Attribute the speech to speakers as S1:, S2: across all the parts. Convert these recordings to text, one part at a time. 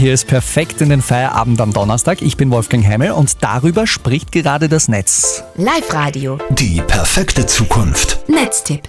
S1: Hier ist perfekt in den Feierabend am Donnerstag. Ich bin Wolfgang Heimel und darüber spricht gerade das Netz.
S2: Live-Radio.
S3: Die perfekte Zukunft.
S2: Netztipp.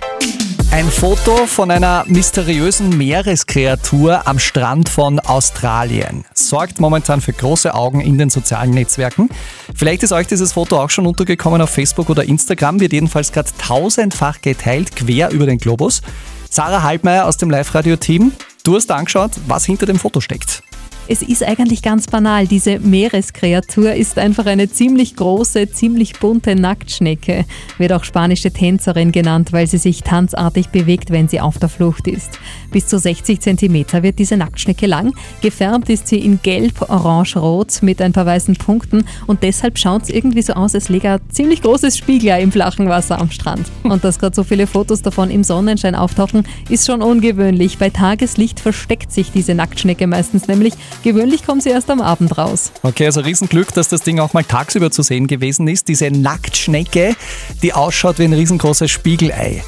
S1: Ein Foto von einer mysteriösen Meereskreatur am Strand von Australien sorgt momentan für große Augen in den sozialen Netzwerken. Vielleicht ist euch dieses Foto auch schon untergekommen auf Facebook oder Instagram, wird jedenfalls gerade tausendfach geteilt, quer über den Globus. Sarah Halbmeier aus dem Live-Radio-Team, du hast angeschaut, was hinter dem Foto steckt.
S4: Es ist eigentlich ganz banal. Diese Meereskreatur ist einfach eine ziemlich große, ziemlich bunte Nacktschnecke. Wird auch spanische Tänzerin genannt, weil sie sich tanzartig bewegt, wenn sie auf der Flucht ist. Bis zu 60 cm wird diese Nacktschnecke lang. Gefärbt ist sie in gelb, orange, rot mit ein paar weißen Punkten und deshalb schaut es irgendwie so aus, als läge ein ziemlich großes Spiegel im flachen Wasser am Strand. Und dass gerade so viele Fotos davon im Sonnenschein auftauchen, ist schon ungewöhnlich. Bei Tageslicht versteckt sich diese Nacktschnecke meistens nämlich Gewöhnlich kommen sie erst am Abend raus.
S1: Okay, also Riesenglück, dass das Ding auch mal tagsüber zu sehen gewesen ist. Diese Nacktschnecke, die ausschaut wie ein riesengroßes Spiegelei.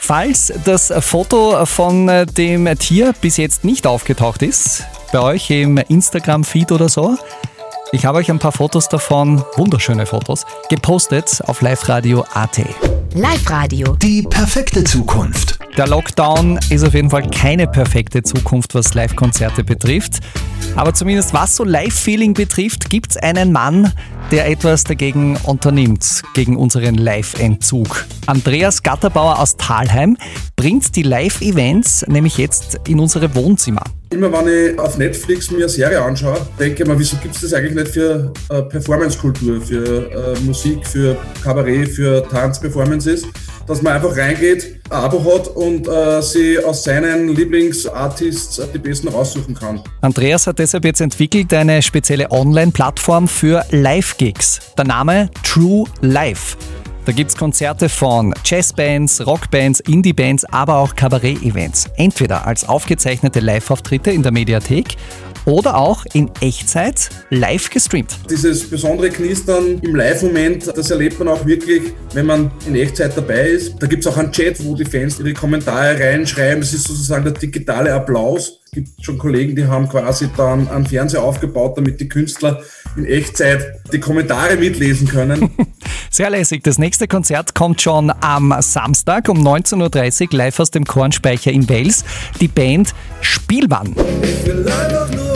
S1: Falls das Foto von dem Tier bis jetzt nicht aufgetaucht ist, bei euch im Instagram-Feed oder so, ich habe euch ein paar Fotos davon, wunderschöne Fotos, gepostet auf liveradio.at.
S2: Live-Radio.
S3: Die perfekte Zukunft.
S1: Der Lockdown ist auf jeden Fall keine perfekte Zukunft, was Live-Konzerte betrifft. Aber zumindest was so Live-Feeling betrifft, gibt es einen Mann, der etwas dagegen unternimmt, gegen unseren Live-Entzug. Andreas Gatterbauer aus Talheim bringt die Live-Events nämlich jetzt in unsere Wohnzimmer.
S5: Immer wenn ich auf Netflix mir eine Serie anschaue, denke ich mir, wieso gibt es das eigentlich nicht für äh, Performance-Kultur, für äh, Musik, für Kabarett, für Tanzperformances, dass man einfach reingeht, ein Abo hat und äh, sie aus seinen Lieblingsartists die besten raussuchen kann.
S1: Andreas hat deshalb jetzt entwickelt eine spezielle Online-Plattform für Live-Gigs. Der Name True Live. Da gibt es Konzerte von Jazzbands, Rockbands, Indie-Bands, aber auch Kabarett-Events. Entweder als aufgezeichnete Live-Auftritte in der Mediathek oder auch in Echtzeit live gestreamt.
S5: Dieses besondere Knistern im Live-Moment, das erlebt man auch wirklich, wenn man in Echtzeit dabei ist. Da gibt es auch einen Chat, wo die Fans ihre Kommentare reinschreiben. Das ist sozusagen der digitale Applaus. Es gibt schon Kollegen, die haben quasi dann einen Fernseher aufgebaut, damit die Künstler in Echtzeit die Kommentare mitlesen können.
S1: Sehr lässig. Das nächste Konzert kommt schon am Samstag um 19.30 Uhr live aus dem Kornspeicher in Wels. Die Band Spielmann.
S6: Ich will einfach nur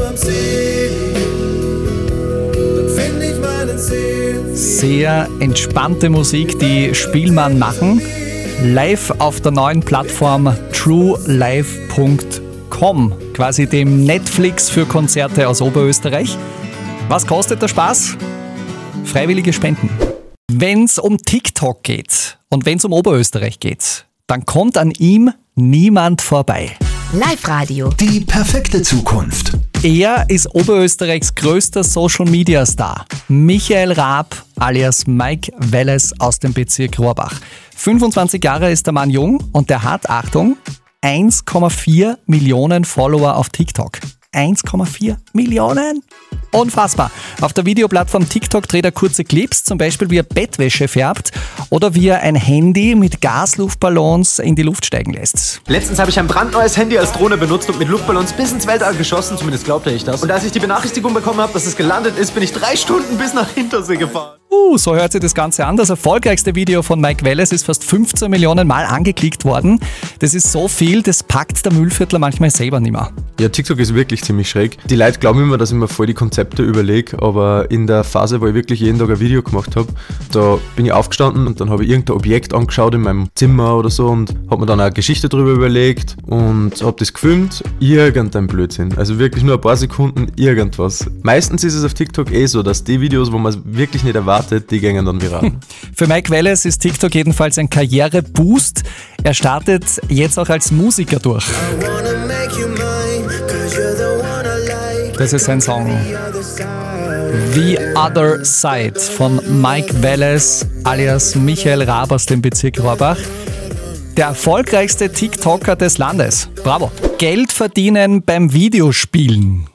S1: Sehr entspannte Musik, die Spielmann machen. Live auf der neuen Plattform truelive.com, quasi dem Netflix für Konzerte aus Oberösterreich. Was kostet der Spaß? Freiwillige Spenden. Wenn es um TikTok geht und wenn es um Oberösterreich geht, dann kommt an ihm niemand vorbei.
S2: Live-Radio.
S3: Die perfekte Zukunft.
S1: Er ist Oberösterreichs größter Social Media Star. Michael Raab alias Mike Welles aus dem Bezirk Rohrbach. 25 Jahre ist der Mann jung und der hat, Achtung, 1,4 Millionen Follower auf TikTok. 1,4 Millionen? Unfassbar. Auf der Videoplattform TikTok dreht er kurze Clips, zum Beispiel wie er Bettwäsche färbt oder wie er ein Handy mit Gasluftballons in die Luft steigen lässt.
S7: Letztens habe ich ein brandneues Handy als Drohne benutzt und mit Luftballons bis ins Weltall geschossen, zumindest glaubte ich das. Und als ich die Benachrichtigung bekommen habe, dass es gelandet ist, bin ich drei Stunden bis nach Hintersee gefahren.
S1: Uh, so hört sich das Ganze an. Das erfolgreichste Video von Mike Welles ist fast 15 Millionen Mal angeklickt worden. Das ist so viel, das packt der Müllviertler manchmal selber nicht mehr.
S8: Ja, TikTok ist wirklich ziemlich schräg. Die Leute glauben immer, dass ich mir voll die Konzepte überlege, aber in der Phase, wo ich wirklich jeden Tag ein Video gemacht habe, da bin ich aufgestanden und dann habe ich irgendein Objekt angeschaut in meinem Zimmer oder so und habe mir dann eine Geschichte darüber überlegt und habe das gefilmt. Irgendein Blödsinn. Also wirklich nur ein paar Sekunden irgendwas. Meistens ist es auf TikTok eh so, dass die Videos, wo man es wirklich nicht erwartet, die gehen dann viral.
S1: Für Mike Welles ist TikTok jedenfalls ein Karriereboost. Er startet jetzt auch als Musiker durch.
S6: I wanna make you mine, cause you're the one I like.
S1: Das ist sein Song The other side. Von Mike Welles alias Michael Raab aus dem Bezirk Rohrbach. Der erfolgreichste TikToker des Landes. Bravo. Geld verdienen beim Videospielen.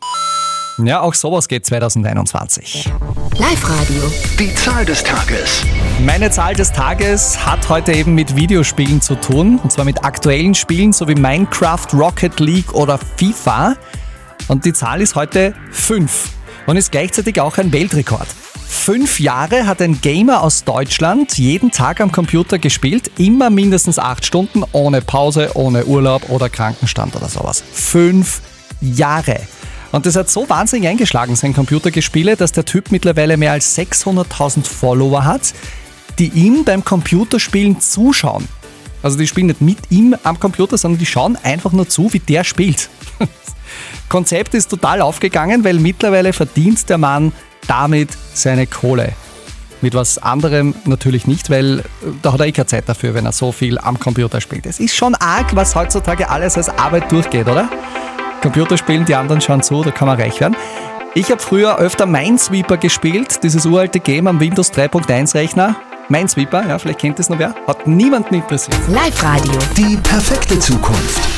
S1: Ja, auch sowas geht 2021.
S2: Live-Radio.
S3: Die Zahl des Tages.
S1: Meine Zahl des Tages hat heute eben mit Videospielen zu tun. Und zwar mit aktuellen Spielen, so wie Minecraft, Rocket League oder FIFA. Und die Zahl ist heute 5 und ist gleichzeitig auch ein Weltrekord. Fünf Jahre hat ein Gamer aus Deutschland jeden Tag am Computer gespielt, immer mindestens acht Stunden, ohne Pause, ohne Urlaub oder Krankenstand oder sowas. Fünf Jahre. Und das hat so wahnsinnig eingeschlagen, sein Computergespiele, dass der Typ mittlerweile mehr als 600.000 Follower hat, die ihm beim Computerspielen zuschauen. Also die spielen nicht mit ihm am Computer, sondern die schauen einfach nur zu, wie der spielt. Konzept ist total aufgegangen, weil mittlerweile verdient der Mann damit seine Kohle. Mit was anderem natürlich nicht, weil äh, da hat er eh keine Zeit dafür, wenn er so viel am Computer spielt. Es ist schon arg, was heutzutage alles als Arbeit durchgeht, oder? Computerspielen, die anderen schauen zu, da kann man reich werden. Ich habe früher öfter Minesweeper gespielt, dieses uralte Game am Windows 3.1 Rechner. Minesweeper, ja, vielleicht kennt es noch wer. Hat niemanden interessiert.
S2: Live-Radio.
S3: Die perfekte Zukunft.